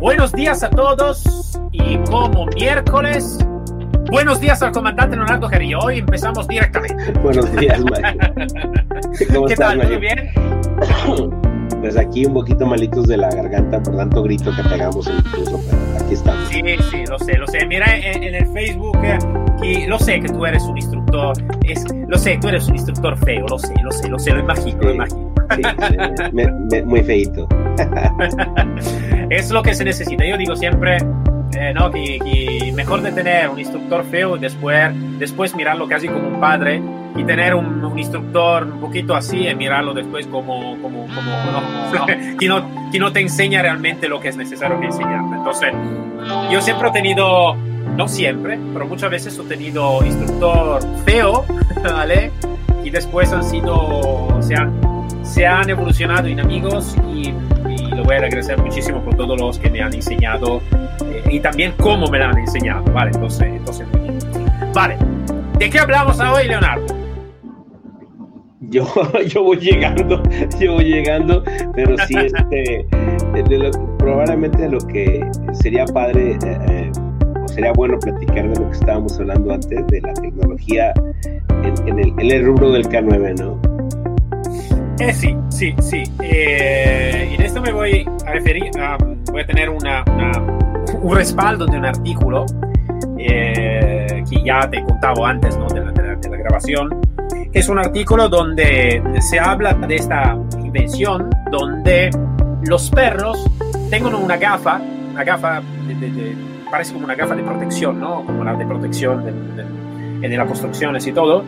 Buenos días a todos y como miércoles, buenos días al comandante Leonardo Gerillo. Hoy empezamos directamente. Buenos días, Mike. ¿Qué tal? ¿Todo bien? Pues aquí un poquito malitos de la garganta por tanto grito que pegamos incluso, pero aquí estamos. Sí, sí, lo sé, lo sé. Mira en, en el Facebook, eh, y lo sé que tú eres un instructor, es, lo sé, tú eres un instructor feo, lo sé, lo sé, lo sé, lo imagino, Sí. lo imagino. Sí, sí, me- me- muy feito. es lo que se necesita. Yo digo siempre, eh, ¿no? Que, que mejor de tener un instructor feo y después, después mirarlo casi como un padre y tener un, un instructor un poquito así y mirarlo después como, como, como ¿no? que, no, que no te enseña realmente lo que es necesario que enseñarte. Entonces, yo siempre he tenido, no siempre, pero muchas veces he tenido instructor feo, ¿vale? Y después han sido, se han, se han evolucionado en amigos y, voy a agradecer muchísimo por todos los que me han enseñado eh, y también cómo me lo han enseñado, ¿vale? Entonces, entonces. Vale, ¿de qué hablamos hoy, Leonardo? Yo, yo voy llegando, yo voy llegando, pero sí, este, de lo- probablemente lo que sería padre eh, eh, o sería bueno platicar de lo que estábamos hablando antes, de la tecnología en, en el, en el rubro del K9, ¿no? Eh, sí, sí, sí. Eh, en esto me voy a referir, a- voy a tener una, una- un respaldo de un artículo eh, que ya te he contado antes ¿no? de, la, de la- de la grabación. Es un artículo donde se habla de esta invención donde los perros tengan una gafa, una gafa de, parece como una gafa de protección, ¿no? Como la de protección de las construcciones y todo,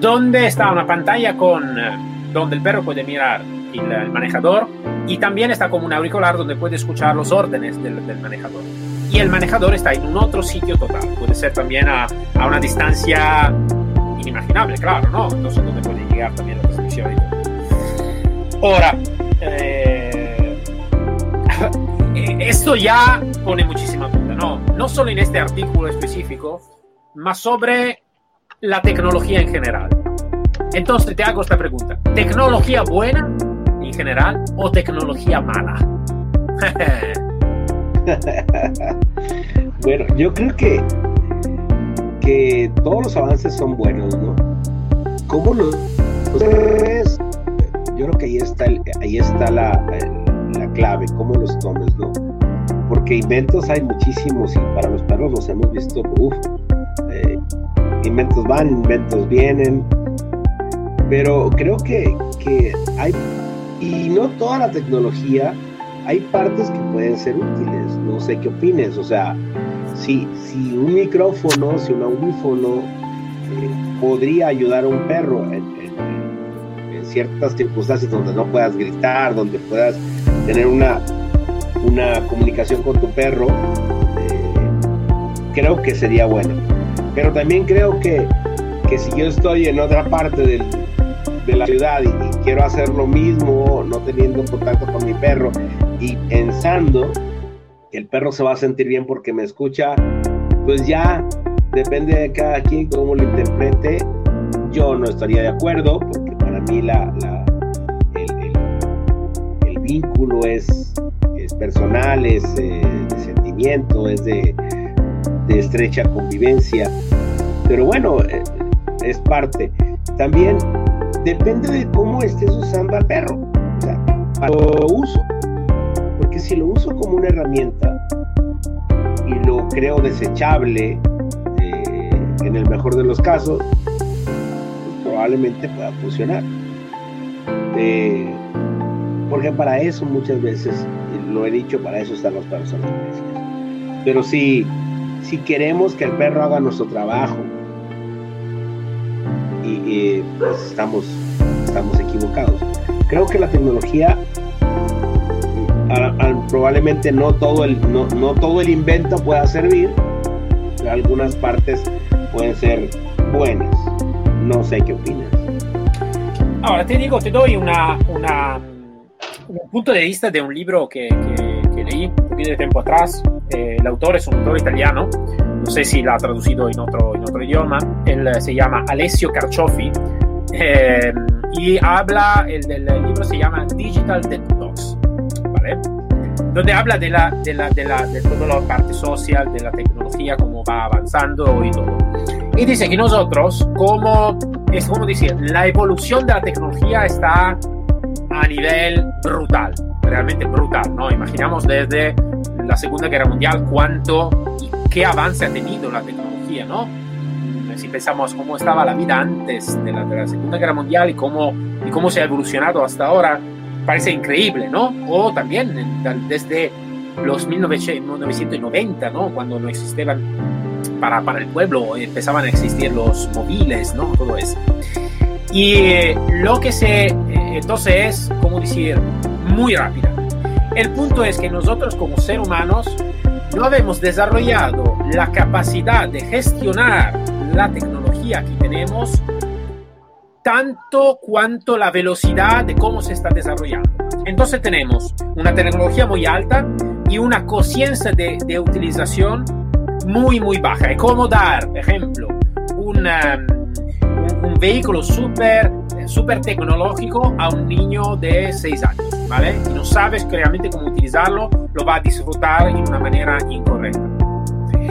donde está una pantalla con eh, donde el perro puede mirar el, el manejador y también está como un auricular donde puede escuchar los órdenes del, del manejador. Y el manejador está en un otro sitio total, puede ser también a, a una distancia inimaginable, claro, ¿no? Entonces donde puede llegar también la transmisión. Ahora, eh, esto ya pone muchísima duda, ¿no? No solo en este artículo específico, más sobre la tecnología en general. Entonces te hago esta pregunta. ¿Tecnología buena en general o tecnología mala? Bueno, yo creo que, que todos los avances son buenos, ¿no? ¿Cómo los ves? Yo creo que ahí está, el- ahí está la, la clave, cómo los tomes, ¿no? Porque inventos hay muchísimos y para los perros los hemos visto, uff, inventos van, inventos vienen, pero creo que, que hay, y no toda la tecnología, hay partes que pueden ser útiles, no sé qué opines, o sea, si, si un micrófono, si un audífono eh, podría ayudar a un perro en, ciertas circunstancias donde no puedas gritar, donde puedas tener una, una comunicación con tu perro, eh, creo que sería bueno. Pero también creo que, que si yo estoy en otra parte del- de la ciudad y, quiero hacer lo mismo, no teniendo contacto con mi perro y pensando que el perro se va a sentir bien porque me escucha, pues ya depende de cada quien cómo lo interprete. Yo no estaría de acuerdo porque para mí la, el vínculo es, es personal, es eh, de sentimiento, es de, de estrecha convivencia. Pero bueno, eh, es parte. También depende de cómo estés usando al perro. O sea, para lo uso. Porque si lo uso como una herramienta y lo creo desechable, eh, en el mejor de los casos, pues probablemente pueda funcionar. Eh, porque para eso muchas veces, lo he dicho, para eso están los perros en. Pero si, si queremos que el perro haga nuestro trabajo, y, y, pues estamos, estamos equivocados. Creo que la tecnología probablemente no todo, el, no, no todo el invento pueda servir, algunas partes pueden ser buenas. No sé qué opinas. Ahora te digo, te doy una, una, un punto de vista de un libro que, que, leí un poquito de tiempo atrás. Eh, el autor es un autor italiano, no sé si lo ha traducido en otro, en otro idioma. Él se llama Alessio Carciofi eh, y habla, el, el, libro se llama Digital Detox, ¿vale? Donde habla de, la, de, la, de, la, de toda la parte social, de la tecnología, cómo va avanzando y todo. Y dice que nosotros, como, es como decir, la evolución de la tecnología está a nivel brutal, realmente brutal, ¿no? Imaginamos desde la Segunda Guerra Mundial cuánto y qué avance ha tenido la tecnología, ¿no? Si pensamos cómo estaba la vida antes de la, de la Segunda Guerra Mundial y cómo, y cómo se ha evolucionado hasta ahora, parece increíble, ¿no? O también desde los 1990, ¿no? Cuando no existían para, para el pueblo, empezaban a existir los móviles, ¿no? Todo eso. Y eh, lo que se, eh, entonces es, como decir, muy rápida. El punto es que nosotros como seres humanos no habemos desarrollado la capacidad de gestionar la tecnología que tenemos tanto cuanto la velocidad de cómo se está desarrollando. Entonces tenemos una tecnología muy alta y una conciencia de, de, utilización muy, muy baja. Es como dar, ejemplo, un, um, un, vehículo súper super tecnológico a un niño de 6 años, ¿vale? Y no sabes realmente cómo utilizarlo, lo va a disfrutar de una manera incorrecta.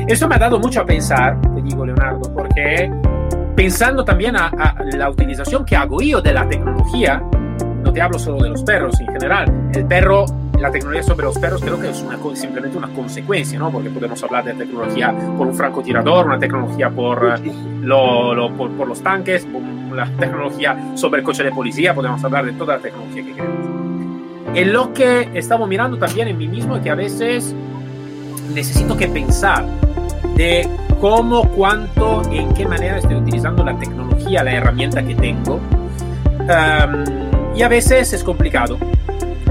Eso me ha dado mucho a pensar, te digo Leonardo, porque pensando también a, la utilización que hago yo de la tecnología, no te hablo solo de los perros en general, el perro, la tecnología sobre los perros creo que es una, simplemente una consecuencia, ¿no? Porque podemos hablar de tecnología por un francotirador, una tecnología por, lo, lo, por, por, los tanques, la tecnología sobre el coche de policía, podemos hablar de toda la tecnología que queremos. En lo que estamos mirando también en mí mismo que a veces necesito que pensar de cómo, cuánto, en qué manera estoy utilizando la tecnología, la herramienta que tengo. Y a veces es complicado.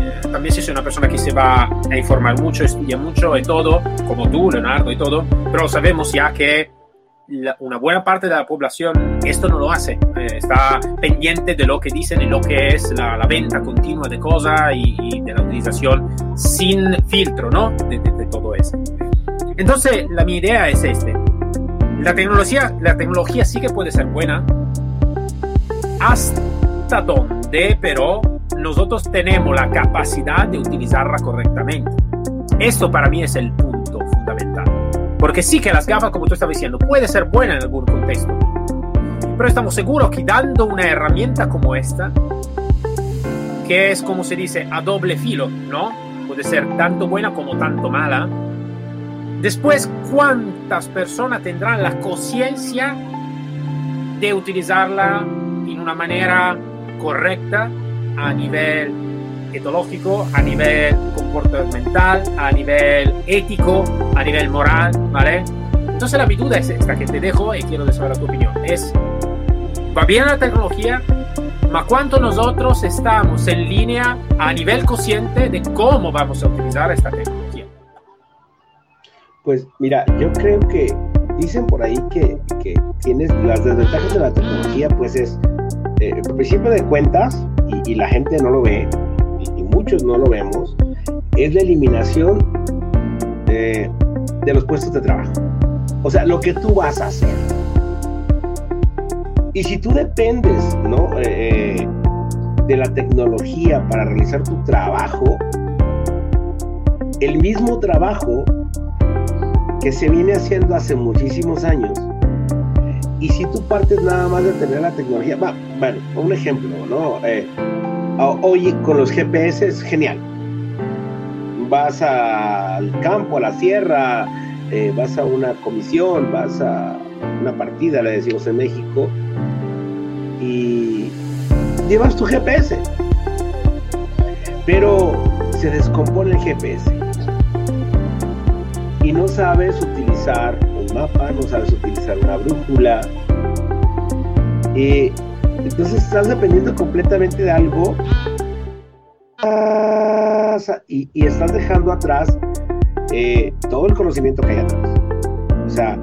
Eh, también si soy una persona que se va a informar mucho, estudia mucho y todo, como tú, Leonardo y todo, pero sabemos ya que una buena parte de la población esto no lo hace, eh, está pendiente de lo que dicen y lo que es la, venta continua de cosas y, de la utilización sin filtro, ¿no? De todo eso. Entonces, la, mi idea es este. La tecnología, la tecnología sí que puede ser buena. ¿Hasta donde, pero nosotros tenemos la capacidad de utilizarla correctamente? Esto para mí es el punto fundamental. Porque sí que las gafas, como tú estabas diciendo, puede ser buena en algún contexto. Pero estamos seguros que dando una herramienta como esta, que es como se dice a doble filo, ¿no? Puede ser tanto buena como tanto mala Después, ¿cuántas personas tendrán la conciencia de utilizarla en una manera correcta a nivel etológico, a nivel comportamental, a nivel ético, a nivel moral, ¿vale? Entonces la mi duda es esta que te dejo y quiero saber tu opinión. Es, ¿va bien la tecnología? ¿Ma cuánto nosotros estamos en línea a nivel consciente de cómo vamos a utilizar esta tecnología? Pues mira, yo creo que dicen por ahí que, que tienes las desventajas de la tecnología, pues es, eh, por principio de cuentas, y, y, la gente no lo ve, muchos no lo vemos, es la eliminación eh, de los puestos de trabajo. O sea, lo que tú vas a hacer. Y si tú dependes, ¿no? Eh, de la tecnología para realizar tu trabajo, el mismo trabajo que se viene haciendo hace muchísimos años. Y si tú partes nada más de tener la tecnología, va, bueno, un ejemplo, ¿no? Eh, hoy con los GPS es genial. Vas al campo, a la sierra, eh, vas a una comisión, vas a una partida, le decimos en México, y llevas tu GPS. Pero se descompone el GPS y no sabes utilizar un mapa, no sabes utilizar una brújula. Eh, entonces estás dependiendo completamente de algo. y, estás dejando atrás eh, todo el conocimiento que hay atrás. O sea,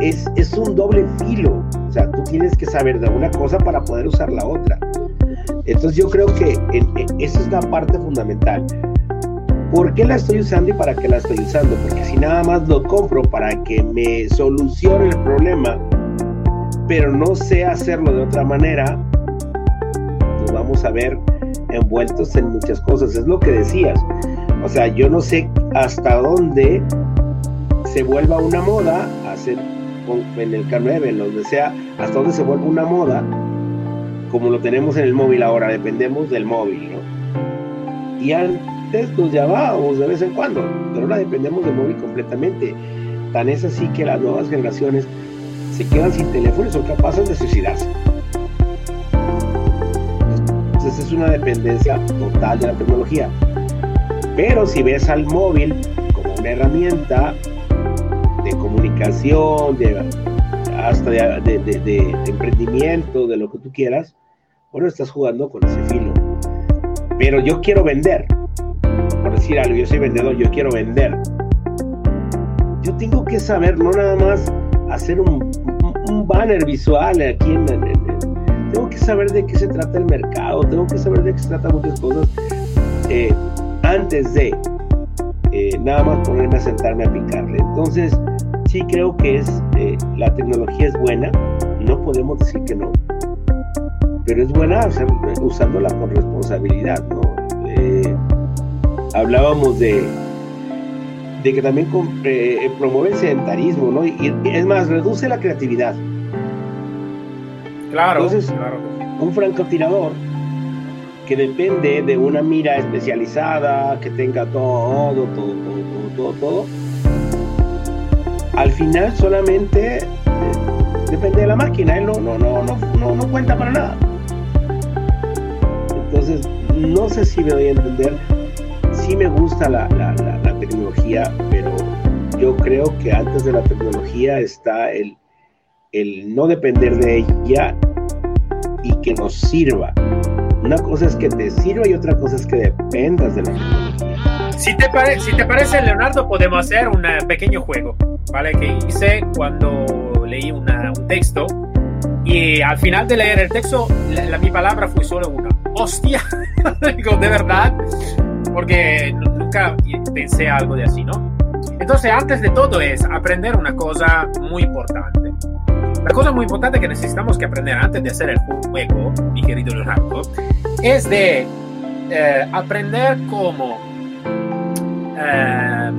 es, es un doble filo. O sea, tú tienes que saber de una cosa para poder usar la otra. Entonces yo creo que esa es la parte fundamental. ¿Por qué la estoy usando y para qué la estoy usando? Porque si nada más lo compro para que me solucione el problema, pero no sé hacerlo de otra manera, nos vamos a ver envueltos en muchas cosas. Es lo que decías. O sea, yo no sé hasta dónde se vuelva una moda hacer en el K9, en donde sea, hasta dónde se vuelva una moda, como lo tenemos en el móvil ahora, dependemos del móvil, ¿no? Y antes nos llamábamos de vez en cuando, pero ahora dependemos del móvil completamente. Tan es así que las nuevas generaciones se quedan sin teléfono y son capaces de suicidarse. Entonces es una dependencia total de la tecnología. Pero si ves al móvil como una herramienta de comunicación, de, hasta de, emprendimiento, de lo que tú quieras, bueno, estás jugando con ese filo. Pero yo quiero vender, por decir algo, yo soy vendedor, yo quiero vender. Yo tengo que saber, no nada más hacer un, banner visual aquí en, tengo que saber de qué se trata el mercado, tengo que saber de qué se trata muchas cosas. Eh, antes de eh, nada más ponerme a sentarme a picarle. Entonces, sí creo que es eh, la tecnología es buena, no podemos decir que no, pero es buena usándola con responsabilidad, ¿no? Hablábamos de, de que también promueve el sedentarismo, ¿no? Y, es más, reduce la creatividad. Claro, Entonces, claro. un francotirador que depende de una mira especializada, que tenga todo, todo, todo, todo, todo, al final solamente eh, depende de la máquina, él no, no, no, no, no, cuenta para nada. Entonces, no sé si me doy a entender, sí me gusta la, la, tecnología, pero yo creo que antes de la tecnología está el, el no depender de ella y que nos sirva una cosa es que te sirva y otra cosa es que dependas de la tecnología. Si te, si te parece, Leonardo, podemos hacer un pequeño juego, ¿vale? Que hice cuando leí un texto y al final de leer el texto, la, mi palabra fue solo una. ¡Hostia! De verdad, porque nunca pensé algo de así, ¿no? Entonces, antes de todo es aprender una cosa muy importante. La cosa muy importante que necesitamos que aprender antes de hacer el juego, mi querido Leonardo, es de eh, aprender cómo eh,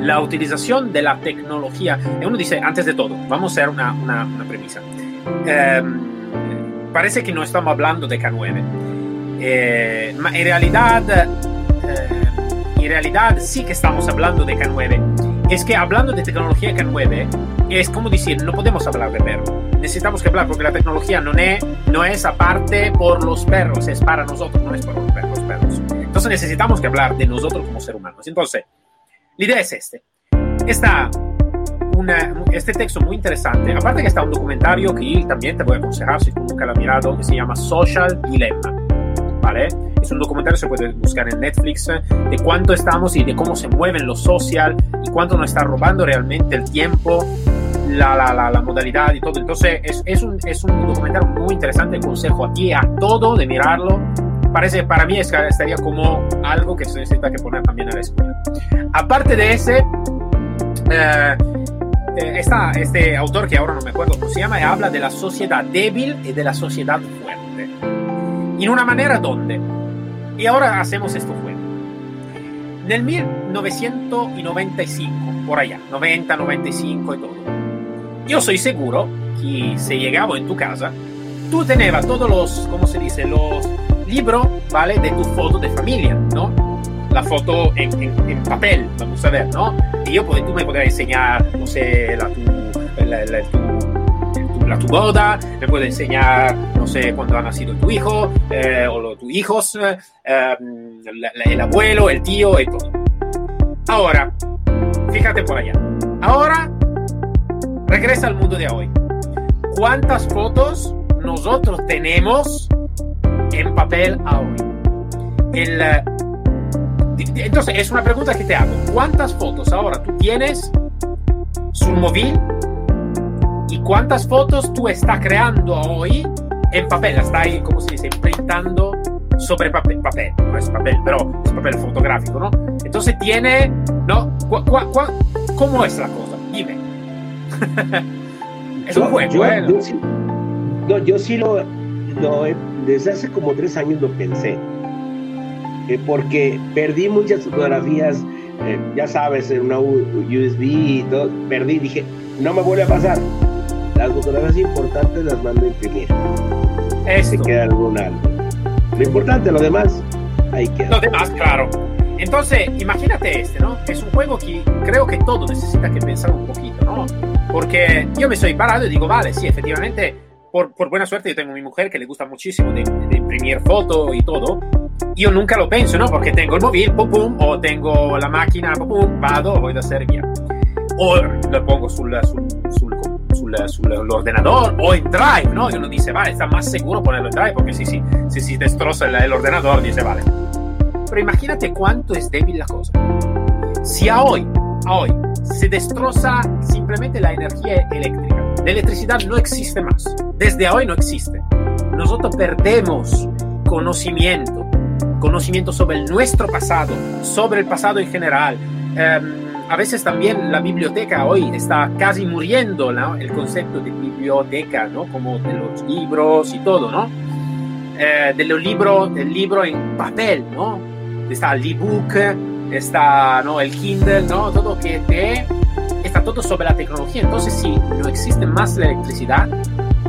la utilización de la tecnología. Uno dice, antes de todo, vamos a hacer una, una, una premisa. Eh, parece que no estamos hablando de K9. Eh, en realidad, eh, en realidad sí que estamos hablando de K9 es que hablando de tecnología que 9 es como decir, no podemos hablar de perros. Necesitamos que hablar porque la tecnología no es, no es aparte por los perros, es para nosotros, no es por los perros, perros. Entonces necesitamos que hablar de nosotros como seres humanos. Entonces, la idea es este. Está una, este texto muy interesante. Aparte que está un documentario que también te voy a aconsejar si tú nunca lo has mirado, que se llama Social Dilemma. ¿Vale? Es un documentario se puede buscar en Netflix eh, de cuánto estamos y de cómo se mueven lo social y cuánto nos está robando realmente el tiempo, la, la, la, la modalidad y todo. Entonces es, es, un, es un documentario muy interesante. Consejo a ti, a todo de mirarlo. Parece, para mí estaría como algo que se necesita que poner también en la escuela. Aparte de ese, eh, eh, este autor que ahora no me acuerdo cómo se llama habla de la sociedad débil y de la sociedad fuerte. En una manera donde y ahora hacemos esto juego. En el 1995, por allá, 90, 95 y todo, yo soy seguro que si llegaba en tu casa, tú tenías todos los, ¿cómo se dice? Los libros, ¿vale? De tu foto de familia, ¿no? La foto en, en, en papel, vamos a ver, ¿no? Y yo, pues, tú me podrías enseñar, no sé, la, tu, la, la, tu la, tu boda, me puede enseñar, no sé, cuándo ha nacido tu hijo, eh, o tus hijos, eh, la, el abuelo, el tío y todo. Ahora, fíjate por allá. Ahora, regresa al mundo de hoy. ¿Cuántas fotos nosotros tenemos en papel hoy? El entonces, es una pregunta que te hago. ¿Cuántas fotos ahora tú tienes su móvil? ¿Y cuántas fotos tú estás creando hoy en papel? La estás, ¿cómo se dice? Printando sobre papel, papel, no es papel, pero es papel fotográfico, ¿no? Entonces tiene, ¿no? ¿Cu cu cu cómo es la cosa? Dime. es un juego, yo, ¿eh? yo sí, no, yo sí lo, lo, desde hace como tres años lo pensé, eh, porque perdí muchas fotografías, eh, ya sabes, en una USB y todo, perdí, dije, no me vuelve a pasar. Las fotografías importantes las mando a imprimir. Esto. Se queda algún algo. Lo importante, lo demás, ahí queda. Lo demás, claro. Entonces, imagínate este, ¿no? Es un juego que creo que todo necesita que pensar un poquito, ¿no? Porque yo me estoy parado y digo, vale, sí, efectivamente, por, por buena suerte yo tengo a mi mujer que le gusta muchísimo de, de imprimir fotos y todo. Io nunca lo penso, ¿no? Porque tengo el móvil, pum, pum, o tengo la máquina, pum, pum, vado, voy a hacer via. O lo pongo sul, sul, sul, sul, sull'ordenador o in Drive, ¿no? Y uno dice, vale, está más seguro ponerlo en Drive porque si, si, si, si destroza el, el ordenador, dice, vale. Pero imagínate cuánto es débil la cosa. Si a hoy, a hoy, se destroza simplemente la energía eléctrica, la electricidad no existe más. Desde hoy no existe. Nosotros perdemos conocimiento, conocimiento sobre nuestro pasado, sobre el pasado en general. Um, a veces también la biblioteca hoy está casi muriendo, ¿no? El concepto de biblioteca, ¿no? Como de los libros y todo, ¿no? Eh, de los libros, del libro en papel, ¿no? Está el ebook, está, ¿no? El Kindle, ¿no? Todo que te, está todo sobre la tecnología. Entonces, si no existe más la electricidad,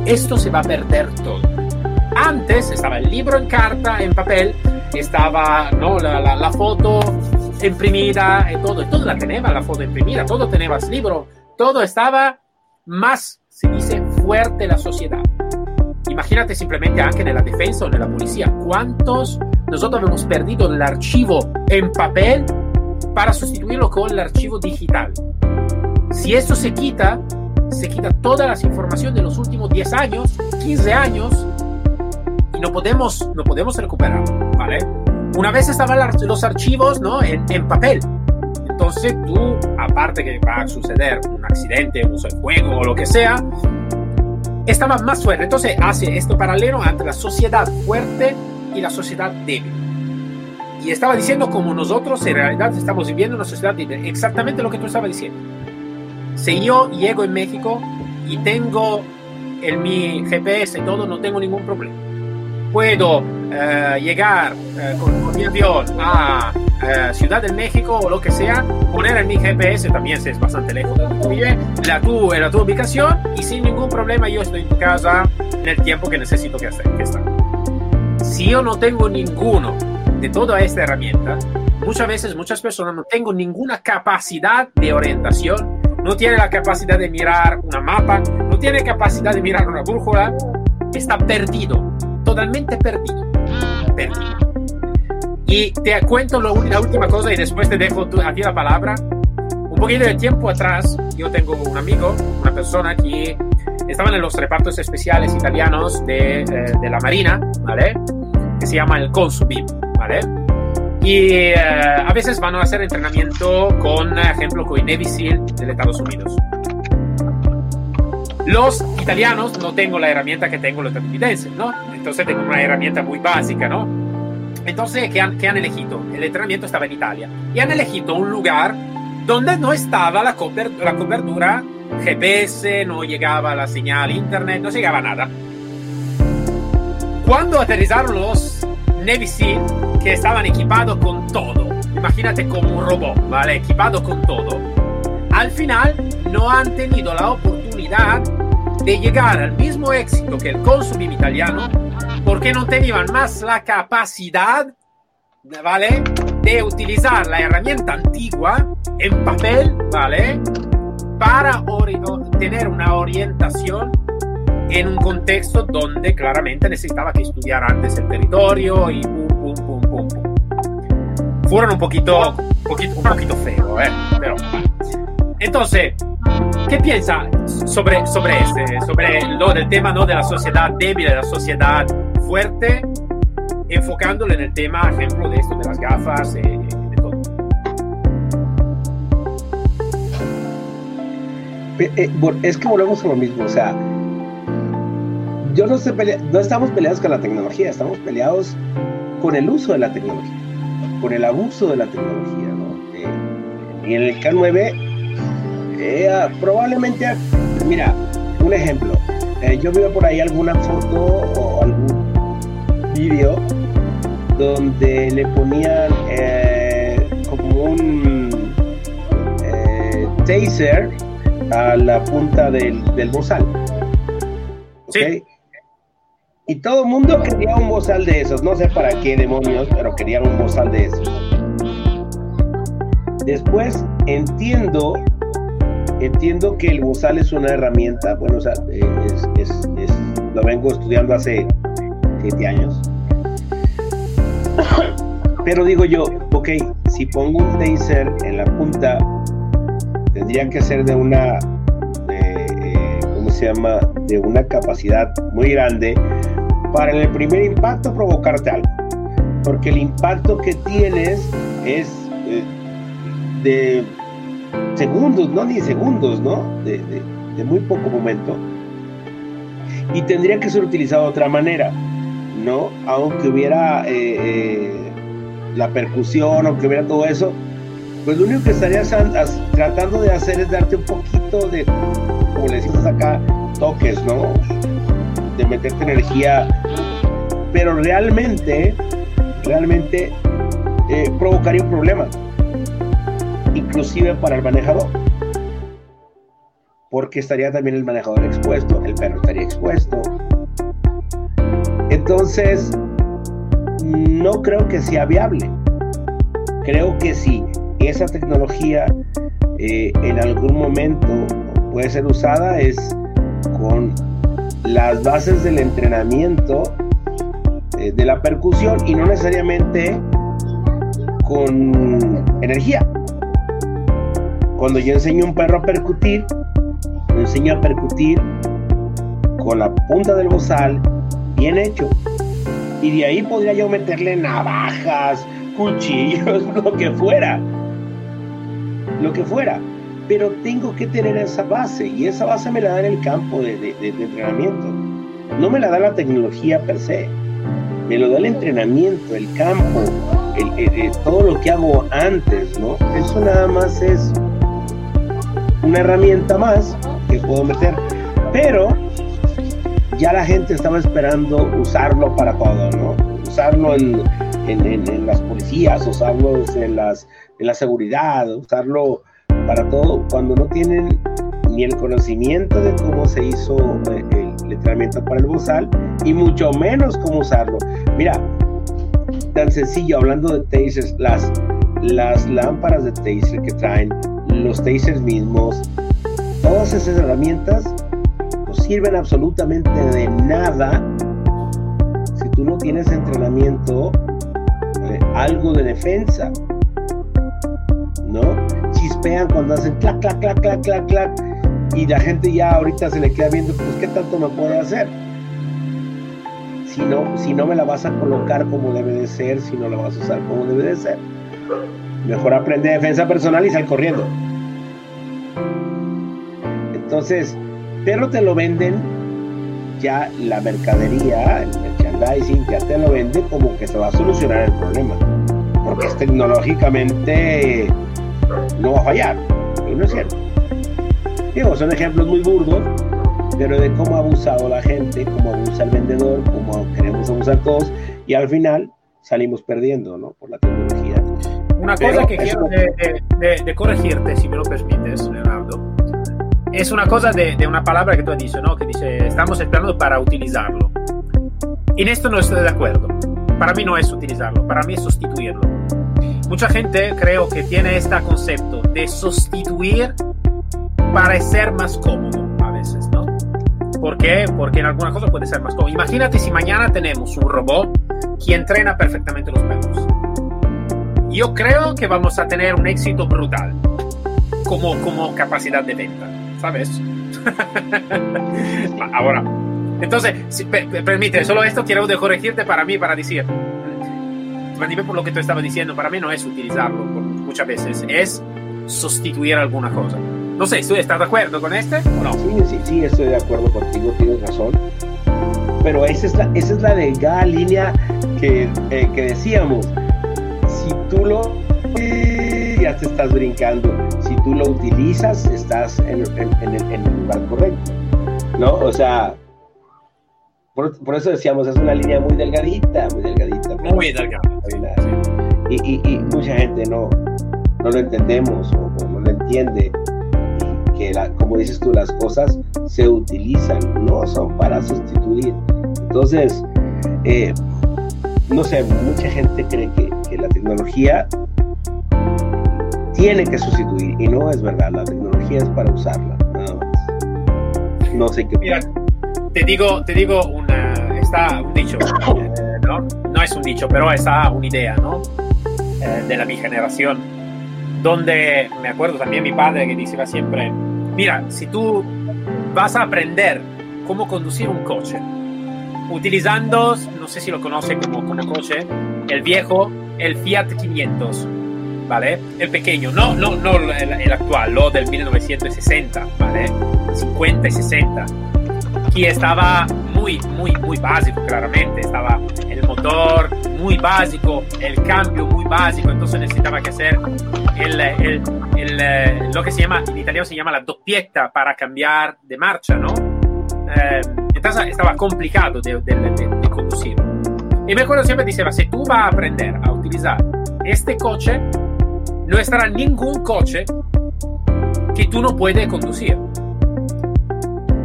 esto se va a perder todo. Antes estaba el libro en carta, en papel, estaba, ¿no? La, la, la foto imprimida y todo, todo la tenía la foto imprimida, todo tenía el libro, todo estaba más, se dice, fuerte la sociedad. Imagínate simplemente anche nella difesa o nella polizia, cuántos nosotros hemos perdido el archivo en papel para sustituirlo con el archivo digital. Si eso se quita, se quita todas las informaciones de los últimos 10 años, 15 años, y no podemos, no podemos recuperar, ¿vale? Una vez estaban los archivos ¿no? en, en, papel. Entonces tú, aparte que va a suceder un accidente, un fuego o lo que sea, estaba más fuerte. Entonces hace esto paralelo entre la sociedad fuerte y la sociedad débil. Y estaba diciendo como nosotros en realidad estamos viviendo una sociedad débil. Exactamente lo que tú estabas diciendo. Si yo llego en México y tengo en mi GPS y todo, no tengo ningún problema puedo uh, llegar uh, con, con, mi avión a uh, Ciudad de México o lo que sea, poner en mi GPS también si es bastante lejos de donde la tu, la tu ubicación y sin ningún problema yo estoy en casa en el tiempo que necesito que, hacer, que estar. Si yo no tengo ninguno de toda esta herramienta, muchas veces muchas personas no tengo ninguna capacidad de orientación, no tiene la capacidad de mirar una mapa, no tiene capacidad de mirar una brújula, está perdido totalmente perdido. Perdido. Y te cuento lo, la última cosa y después te dejo a ti la palabra. Un poquito de tiempo atrás, yo tengo un amigo, una persona que estaban en los repartos especiales italianos de, eh, de la Marina, ¿vale? Que se llama el Consubim, ¿vale? Y eh, a veces van a hacer entrenamiento con, ejemplo, con Navy SEAL de Estados Unidos. Los italianos no tengo la herramienta que tengo los estadounidenses, ¿no? Entonces tengo una herramienta muy básica, ¿no? Entonces, ¿qué han, qué elegido? El entrenamiento estaba en Italia y han elegido un lugar donde no estaba la, cober la cobertura GPS, no llegaba la señal internet, no llegaba nada. Cuando aterrizaron los Navy SEAL, que estaban equipados con todo, imagínate como un robot, ¿vale? Equipado con todo, al final no han tenido la oportunidad de llegar al mismo éxito que el consumim italiano porque no tenían más la capacidad, ¿vale? De utilizar la herramienta antigua en papel, ¿vale? Para tener una orientación en un contexto donde claramente necesitaba que estudiar antes el territorio y pum, pum, pum, pum, pum. Fueron un poquito, un poquito, un poquito feo, ¿eh? Pero, vale. Entonces, ¿qué piensa sobre, sobre, este, sobre lo del tema ¿no? de la sociedad débil, de la sociedad fuerte, enfocándolo en el tema, ejemplo, de esto, de las gafas? Eh, de todo? Eh, eh es que volvemos a lo mismo, o sea, yo no, estoy pelea, no estamos peleados con la tecnología, estamos peleados con el uso de la tecnología, con el abuso de la tecnología. ¿no? Eh, y en el K9 eh, ah, probablemente, mira, un ejemplo, yo veo por ahí alguna foto o algún vídeo donde le ponían como un taser a la punta del, del bozal. ¿okay? Y todo el mundo quería un bozal de esos. No sé para qué demonios, pero querían un bozal de esos. Después entiendo, entiendo que el bozal es una herramienta. Bueno, o sea, lo vengo estudiando hace siete años. Pero digo yo, ok, si pongo un taser en la punta tendría que ser de una, eh, ¿cómo se llama? De una capacidad muy grande para en el primer impacto provocarte algo. Porque el impacto que tienes es eh, de segundos, no ni segundos, ¿no? De, muy poco momento. Y tendría que ser utilizado de otra manera, ¿no? Aunque hubiera eh, la percusión, aunque hubiera todo eso, pues lo único que estarías tratando de hacer es darte un poquito de, como le decimos acá, toques, ¿no? De meterte energía, pero realmente, realmente eh, provocaría un problema, inclusive para el manejador, porque estaría también el manejador expuesto, el perro estaría expuesto. Entonces, no creo que sea viable. Creo que sí esa tecnología eh, en algún momento puede ser usada es con las bases del entrenamiento eh, de la percusión y no necesariamente con energía. Cuando yo enseño a un perro a percutir, lo enseño a percutir con la punta del bozal bien hecho. Y de ahí podría yo meterle navajas, cuchillos, lo que fuera lo que fuera. Pero tengo que tener esa base y esa base me la da en el campo de, entrenamiento. No me la da la tecnología per se, me lo da el entrenamiento, el campo, todo lo que hago antes, ¿no? Eso nada más es una herramienta más que puedo meter, pero ya la gente estaba esperando usarlo para todo, ¿no? Usarlo en, en las policías, usarlo en las la seguridad, usarlo para todo, cuando no tienen ni el conocimiento de cómo se hizo eh, el entrenamiento para el bozal y mucho menos cómo usarlo. Mira, tan sencillo, hablando de tasers, las, las lámparas de taser que traen, los tasers mismos, todas esas herramientas no sirven absolutamente de nada si tú no tienes entrenamiento, algo de defensa. ¿no? Chispean cuando hacen clac, clac, clac, clac, clac, clac. Y la gente ya ahorita se le queda viendo, pues, ¿qué tanto me puede hacer? Si no, si no me la vas a colocar como debe de ser, si no la vas a usar como debe de ser. Mejor aprende defensa personal y sal corriendo. Entonces, pero te lo venden ya la mercadería, el merchandising, ya te lo vende como que se va a solucionar el problema. Porque es tecnológicamente no va a fallar. Y no es cierto. Digo, son ejemplos muy burdos, pero de cómo ha abusado la gente, cómo abusa el vendedor, cómo queremos abusar todos, y al final salimos perdiendo, ¿no? Por la tecnología. Una cosa que quiero de, corregirte, si me lo permites, Leonardo, es una cosa de, una palabra que tú has dicho, ¿no? Que dice, estamos esperando para utilizarlo. En esto no estoy de acuerdo. Para mí no es utilizarlo, para mí es sustituirlo mucha gente creo que tiene este concepto de sustituir para ser más cómodo a veces, ¿no? ¿Por qué? Porque en alguna cosa puede ser más cómodo. Imagínate si mañana tenemos un robot que entrena perfectamente los perros. Yo creo que vamos a tener un éxito brutal como, como capacidad de venta, ¿sabes? Ahora, entonces, si, permite, solo esto quiero de corregirte para mí, para decir, por lo que tú estabas diciendo, para mí no es utilizarlo muchas veces, es sustituir alguna cosa. No sé, ¿estás de acuerdo con este o no? Sí, sí, sí, estoy de acuerdo contigo, tienes razón. Pero esa es la, esa es la delgada línea que, eh, que decíamos. Tú lo ya te estás brincando. Si tú lo utilizas, estás en, en, en el lugar correcto. ¿No? O sea, por, por, eso decíamos, es una línea muy delgadita, muy delgadita. Muy delgada. Y, y, y, mucha gente no, no lo entendemos o, o no lo entiende que, la, como dices tú, las cosas se utilizan, no son para sustituir. Entonces, eh, no sé, mucha gente cree que, la tecnología tiene que sustituir y no es verdad, la tecnología es para usarla, nada más. No sé qué. Mira, te digo, te digo una, está un dicho, eh, ¿no? No es un dicho, pero está una idea, ¿no? Eh, de la mi generación, donde me acuerdo también mi padre que decía siempre, mira, si tú vas a aprender cómo conducir un coche, utilizando, no sé si lo conoce como, como coche, el viejo, el Fiat 500, ¿vale? El pequeño, no, no, no el, actual, lo del 1960, ¿vale? 50 y 60, que estaba muy, muy, muy básico, claramente, estaba el motor muy básico, el cambio muy básico, entonces necesitaba que hacer el, el, lo que se llama, en italiano se llama la doppietta para cambiar de marcha, ¿no? Eh, entonces estaba complicado de, de, de, conducir. Y me acuerdo siempre decía, si tú vas a aprender a utilizar este coche, no estará ningún coche que tú no puedes conducir.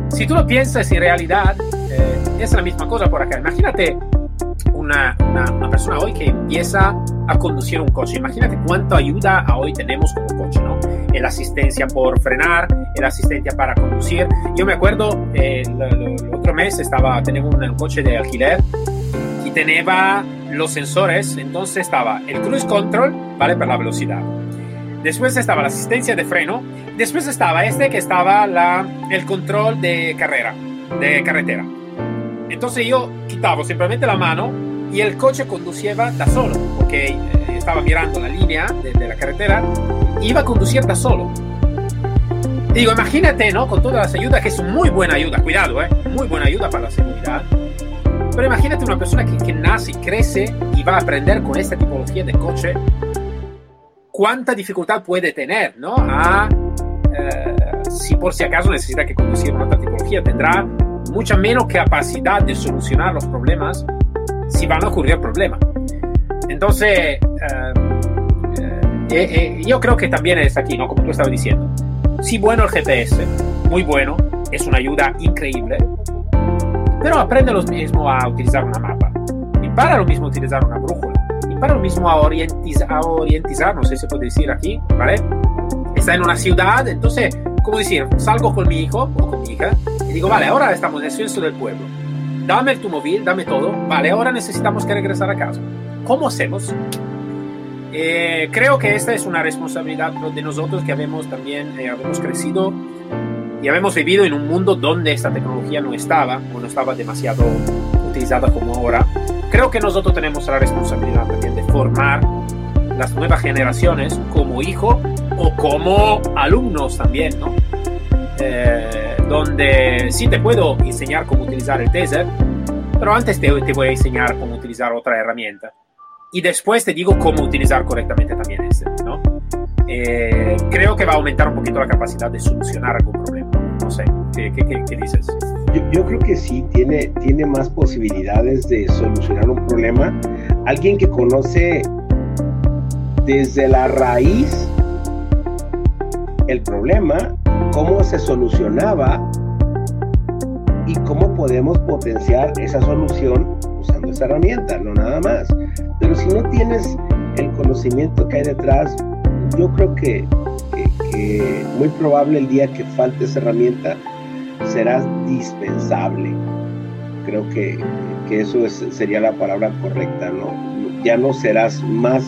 Si tú lo piensas en realidad, eh, es la misma cosa por acá. Imagínate una, una, una, persona hoy que empieza a conducir un coche. Imagínate cuánto ayuda hoy tenemos como coche, ¿no? El asistencia por frenar, el asistencia para conducir. Yo me acuerdo, eh, el, el, otro mes estaba, tenía un, un coche de alquiler tenía los sensores, entonces estaba el cruise control, ¿vale? Para la velocidad. Después estaba la asistencia de freno. Después estaba este que estaba la, el control de carrera, de carretera. Entonces yo quitaba simplemente la mano y el coche conducía da solo, porque eh, estaba mirando la línea de, de, la carretera, iba a conducir da solo. Digo, imagínate, ¿no? Con todas las ayudas, que es muy buena ayuda, cuidado, ¿eh? Muy buena ayuda para la seguridad. Pero imagínate una persona que, que nace, crece y va a aprender con esta tipología de coche, cuánta dificultad puede tener, ¿no? A, eh, si por si acaso necesita que conducir una otra tipología, tendrá mucha menos capacidad de solucionar los problemas si van a ocurrir problemas. Entonces, eh, eh, yo creo que también es aquí, ¿no? Como tú estabas diciendo. Sí, bueno el GPS, muy bueno, es una ayuda increíble, pero aprende lo mismo a utilizar una mapa. Y para lo mismo utilizar una brújula. Y para lo mismo a, orientiz a orientizar, no sé si se puede decir aquí, ¿vale? Está en una ciudad, entonces, ¿cómo decir? Salgo con mi hijo o con mi hija y digo, vale, ahora estamos en el centro del pueblo. Dame tu móvil, dame todo. Vale, ahora necesitamos que regresar a casa. ¿Cómo hacemos? Eh, creo que esta es una responsabilidad de nosotros que habemos también eh, habemos crecido y habemos vivido en un mundo donde esta tecnología no estaba o no estaba demasiado utilizada como ahora. Creo que nosotros tenemos la responsabilidad también de formar las nuevas generaciones como hijo o como alumnos también, ¿no? Eh, donde sí te puedo enseñar cómo utilizar el taser, pero antes te, te voy a enseñar cómo utilizar otra herramienta. Y después te digo cómo utilizar correctamente también este, ¿no? Eh, creo que va a aumentar un poquito la capacidad de solucionar algún problema. No sé, ¿qué, qué, qué, dices? Yo, yo, creo que sí, tiene, tiene más posibilidades de solucionar un problema. Alguien que conoce desde la raíz el problema, cómo se solucionaba y cómo podemos potenciar esa solución usando esa herramienta, no nada más. Pero si no tienes el conocimiento que hay detrás, yo creo que, muy probable el día que falte esa herramienta serás dispensable. Creo que, que eso es, sería la palabra correcta, ¿no? Ya no serás más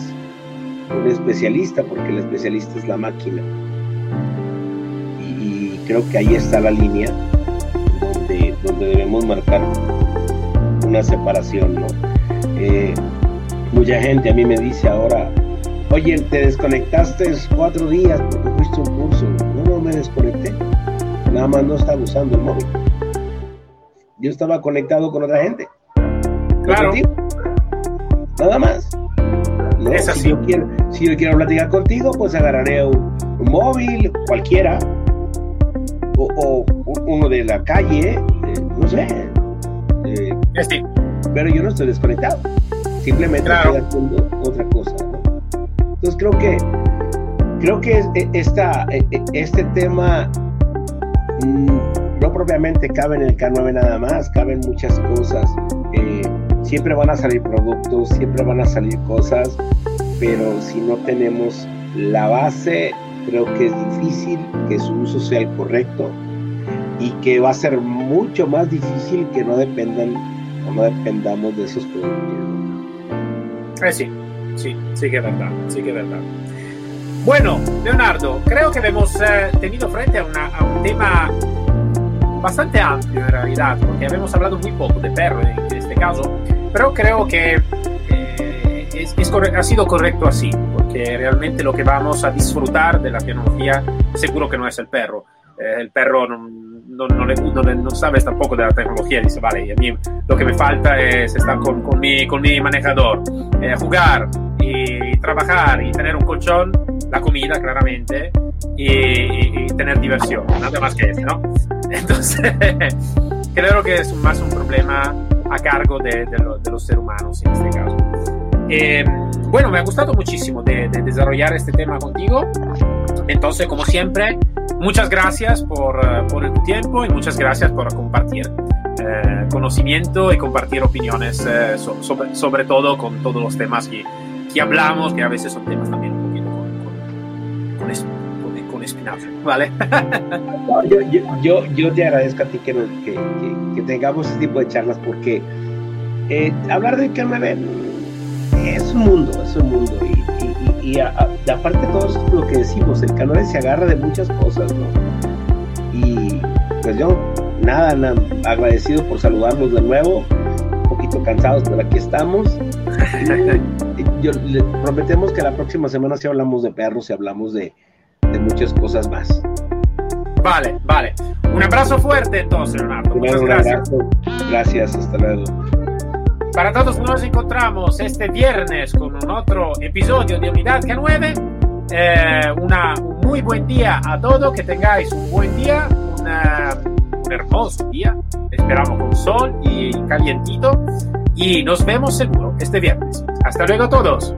un especialista porque el especialista es la máquina. Y, y creo que ahí está la línea donde, donde debemos marcar una separación, ¿no? Eh, mucha gente a mí me dice ahora, oye, te desconectaste cuatro días porque fuiste a un curso. No, no me desconecté nada más no estaba usando el móvil. Yo estaba conectado con otra gente. Claro. Nada más. ¿no? Es así. Si, yo quiero, si yo quiero platicar contigo, pues agarraré un, un móvil, cualquiera, o, o, uno de la calle, eh, no sé. Eh, sí. pero yo no estoy desconectado. Simplemente Claro. estoy haciendo otra cosa. Entonces creo que creo que e- esta, e- e- este tema mm, no propiamente cabe en el K9 nada más, caben muchas cosas. Eh, siempre van a salir productos, siempre van a salir cosas, pero si no tenemos la base, creo que es difícil que su uso sea el correcto y que va a ser mucho más difícil que no dependan o no dependamos de esos productos. Eh sí, sí, sí que es verdad, sí que es verdad. Bueno, Leonardo, creo que hemos eh, tenido frente a, una- un tema bastante amplio en realidad, porque habíamos hablado muy poco de perro en, este caso, pero creo que eh, ha sido correcto así, porque realmente lo que vamos a disfrutar de la tecnología seguro que no es el perro. Eh, el perro no, no, no le, no no sabe tampoco de la tecnología, dice, vale, y a mí lo que me falta es estar con, con mi, con mi manejador, eh, jugar y trabajar y tener un colchón, la comida claramente, y, y- y tener diversión, nada más que eso, ¿no? Entonces, creo que es más un problema a cargo de, de lo- de los seres humanos en este caso. Eh, bueno, me ha gustado muchísimo de, de desarrollar este tema contigo. Entonces, como siempre, muchas gracias por, eh, por tu tiempo y muchas gracias por compartir eh, conocimiento y compartir opiniones, eh, so- sobre, sobre todo con todos los temas que, que hablamos, que a veces son temas también un poquito con, con, con, es- con- espinazo, ¿vale? Yo, yo, yo, yo te agradezco a ti que, que, que- tengamos este tipo de charlas porque eh, hablar de ven es un mundo, es un mundo. Y, y- a- a- aparte de todo eso, lo que decimos, el canal se agarra de muchas cosas, ¿no? Y pues yo, nada, nada, agradecido por saludarlos de nuevo, un poquito cansados, pero aquí estamos. Yo, le prometemos que la próxima semana sí hablamos de perros y hablamos de, de muchas cosas más. Vale, vale. Un abrazo fuerte entonces, Leonardo. Muchas Un gracias. abrazo. Gracias, hasta luego. Para todos nos encontramos este viernes con un otro episodio de Unidad K9. Eh, un muy buen día a todos, que tengáis un buen día, un hermoso día, esperamos con sol y calientito. Y nos vemos seguro este viernes. Hasta luego todos.